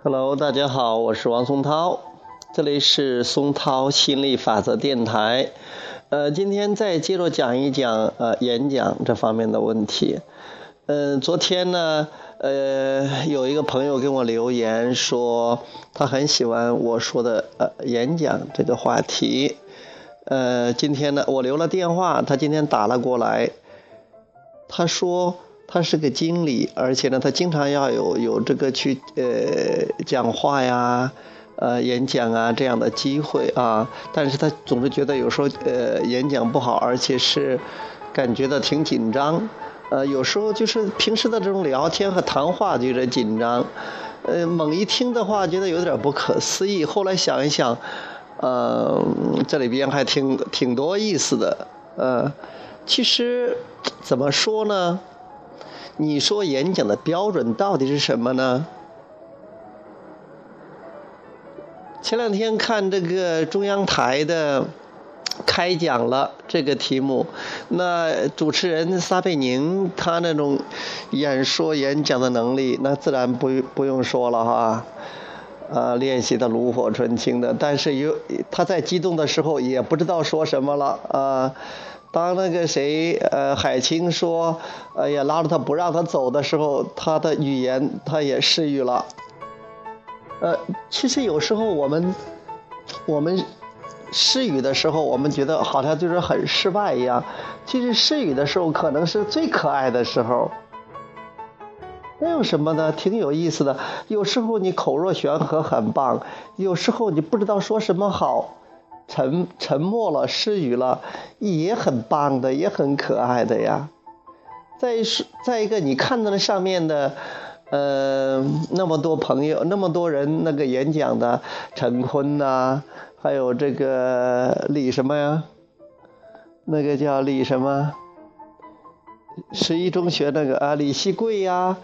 Hello，大家好，我是王松涛，这里是松涛心理法则电台。呃，今天再接着讲一讲呃演讲这方面的问题。嗯，昨天呢，呃，有一个朋友给我留言说，他很喜欢我说的呃演讲这个话题。呃，今天呢，我留了电话，他今天打了过来，他说。他是个经理，而且呢，他经常要有有这个去呃讲话呀，呃演讲啊这样的机会啊。但是他总是觉得有时候呃演讲不好，而且是感觉到挺紧张。呃，有时候就是平时的这种聊天和谈话就有点紧张。呃，猛一听的话，觉得有点不可思议。后来想一想，呃，这里边还挺挺多意思的。呃，其实怎么说呢？你说演讲的标准到底是什么呢？前两天看这个中央台的开讲了这个题目，那主持人撒贝宁他那种演说演讲的能力，那自然不不用说了哈，啊，练习的炉火纯青的。但是有他在激动的时候也不知道说什么了啊。当那个谁，呃，海清说，哎呀，拉着他不让他走的时候，他的语言他也失语了。呃，其实有时候我们，我们失语的时候，我们觉得好像就是很失败一样。其实失语的时候，可能是最可爱的时候。那有什么呢？挺有意思的。有时候你口若悬河，很棒；有时候你不知道说什么好。沉沉默了，失语了，也很棒的，也很可爱的呀。再是再一个，你看到了上面的，呃，那么多朋友，那么多人那个演讲的，陈坤呐，还有这个李什么呀？那个叫李什么？十一中学那个啊，李希贵呀，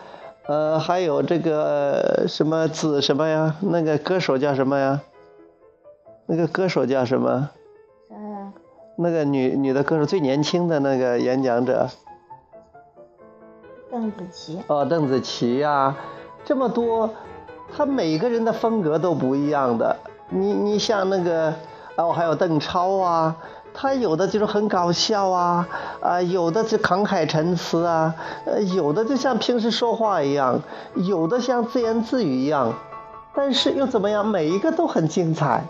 呃，还有这个什么子什么呀？那个歌手叫什么呀？那个歌手叫什么？啥呀？那个女女的歌手最年轻的那个演讲者。邓紫棋。哦，邓紫棋呀，这么多，他每个人的风格都不一样的。你你像那个，哦，还有邓超啊，他有的就是很搞笑啊，啊，有的就慷慨陈词啊，呃，有的就像平时说话一样，有的像自言自语一样，但是又怎么样？每一个都很精彩。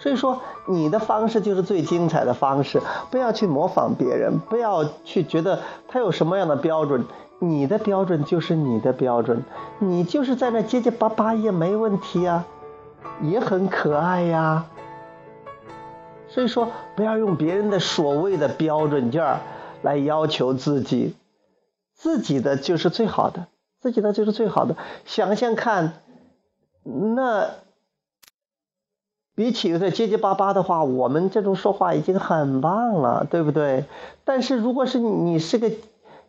所以说，你的方式就是最精彩的方式。不要去模仿别人，不要去觉得他有什么样的标准，你的标准就是你的标准，你就是在那结结巴巴也没问题呀，也很可爱呀。所以说，不要用别人的所谓的标准件儿来要求自己，自己的就是最好的，自己的就是最好的。想想看，那。比起有点结结巴巴的话，我们这种说话已经很棒了，对不对？但是如果是你是个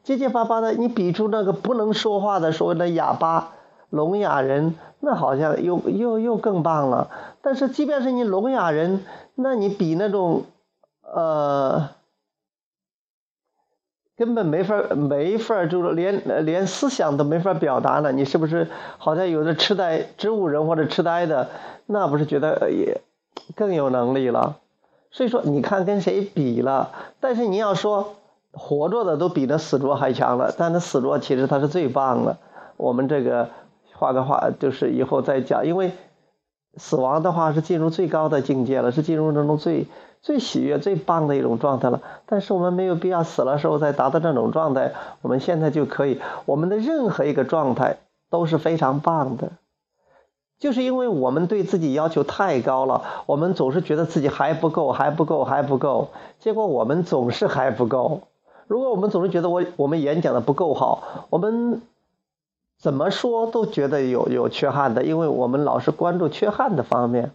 结结巴巴的，你比出那个不能说话的所谓的哑巴、聋哑人，那好像又又又更棒了。但是即便是你聋哑人，那你比那种呃根本没法没法就是连连思想都没法表达了，你是不是好像有的痴呆植物人或者痴呆的？那不是觉得也更有能力了？所以说，你看跟谁比了？但是你要说活着的都比那死着还强了，但那死着其实他是最棒的。我们这个画个画，就是以后再讲，因为死亡的话是进入最高的境界了，是进入那种最最喜悦、最棒的一种状态了。但是我们没有必要死了时候再达到这种状态，我们现在就可以，我们的任何一个状态都是非常棒的。就是因为我们对自己要求太高了，我们总是觉得自己还不够，还不够，还不够，结果我们总是还不够。如果我们总是觉得我我们演讲的不够好，我们怎么说都觉得有有缺憾的，因为我们老是关注缺憾的方面。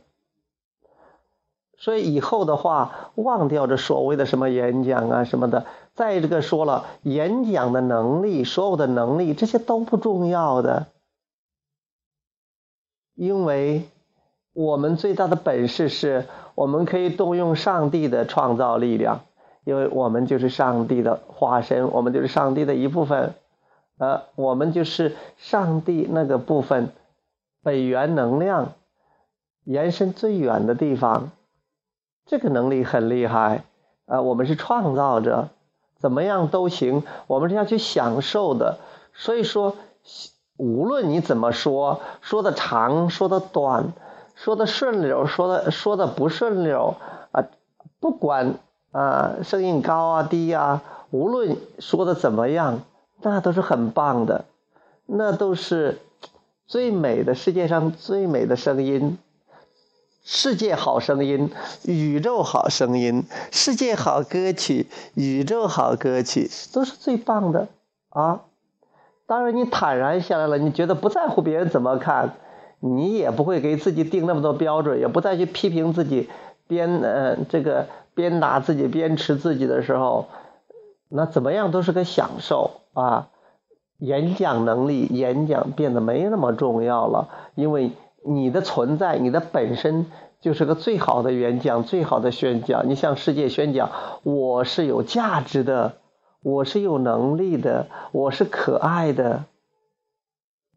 所以以后的话，忘掉这所谓的什么演讲啊什么的，再这个说了，演讲的能力，所有的能力，这些都不重要的。因为我们最大的本事是，我们可以动用上帝的创造力量，因为我们就是上帝的化身，我们就是上帝的一部分，呃，我们就是上帝那个部分本源能量延伸最远的地方，这个能力很厉害啊！我们是创造者，怎么样都行，我们是要去享受的。所以说，无论你怎么说，说的长，说的短，说的顺溜，说的说的不顺溜啊，不管啊声音高啊低啊，无论说的怎么样，那都是很棒的，那都是最美的世界上最美的声音，世界好声音，宇宙好声音，世界好歌曲，宇宙好歌曲，都是最棒的。啊。当然，你坦然下来了，你觉得不在乎别人怎么看，你也不会给自己定那么多标准，也不再去批评自己，鞭呃这个鞭打自己、鞭笞自己的时候，那怎么样都是个享受。啊。演讲能力，演讲变得没那么重要了，因为你的存在，你的本身就是个最好的演讲、最好的宣讲。你向世界宣讲，我是有价值的。我是有能力的，我是可爱的，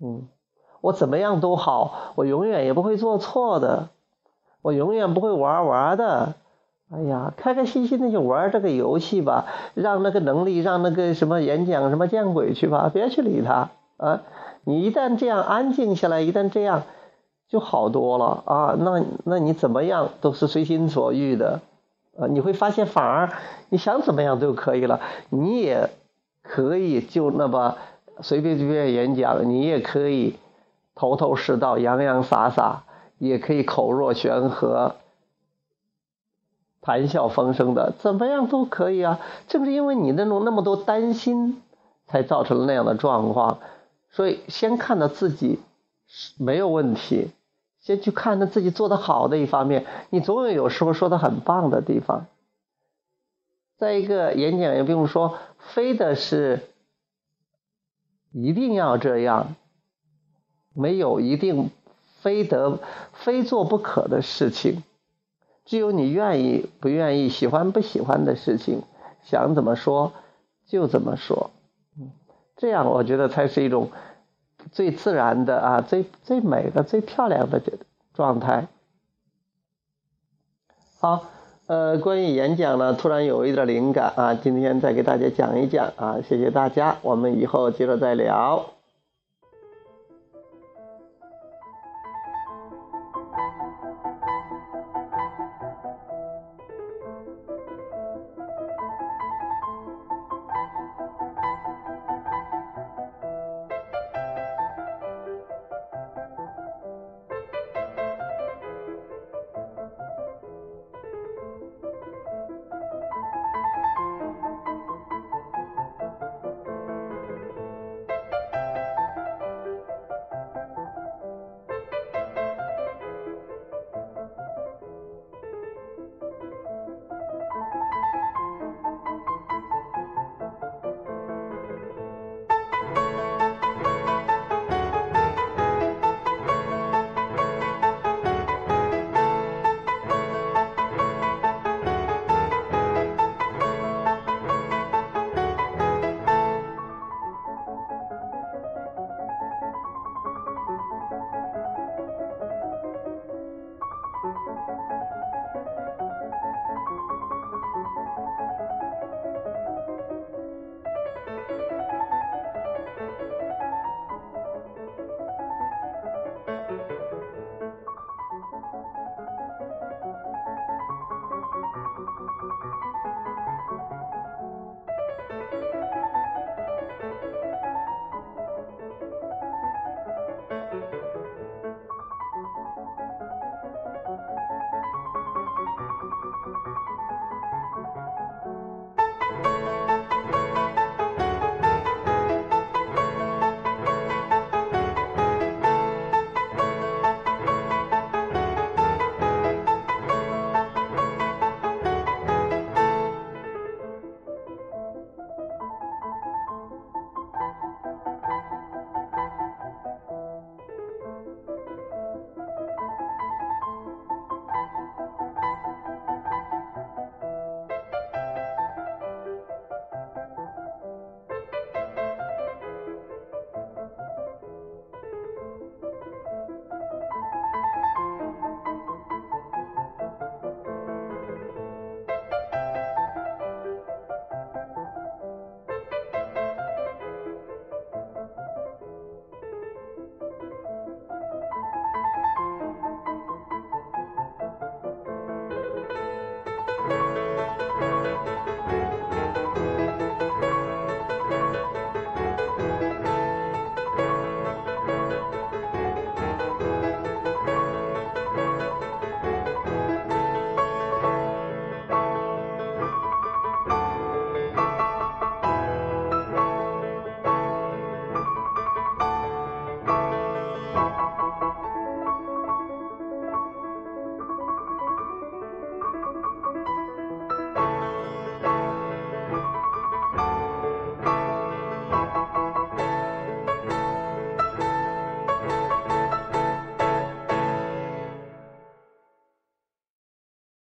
嗯，我怎么样都好，我永远也不会做错的，我永远不会玩玩的，哎呀，开开心心的就玩这个游戏吧，让那个能力，让那个什么演讲什么见鬼去吧，别去理他啊！你一旦这样安静下来，一旦这样就好多了啊，那那你怎么样都是随心所欲的。啊，你会发现，反而你想怎么样都可以了。你也可以就那么随便随便演讲，你也可以头头是道、洋洋洒洒，也可以口若悬河、谈笑风生的，怎么样都可以啊。正是因为你那种那么多担心，才造成了那样的状况。所以，先看到自己没有问题。先去看他自己做的好的一方面，你总有有时候说的很棒的地方。再一个，演讲也不用说，非的是一定要这样，没有一定非得非做不可的事情，只有你愿意不愿意、喜欢不喜欢的事情，想怎么说就怎么说，嗯这样我觉得才是一种。最自然的啊，最最美的、最漂亮的状态。好，呃，关于演讲呢，突然有一点灵感啊，今天再给大家讲一讲啊，谢谢大家，我们以后接着再聊。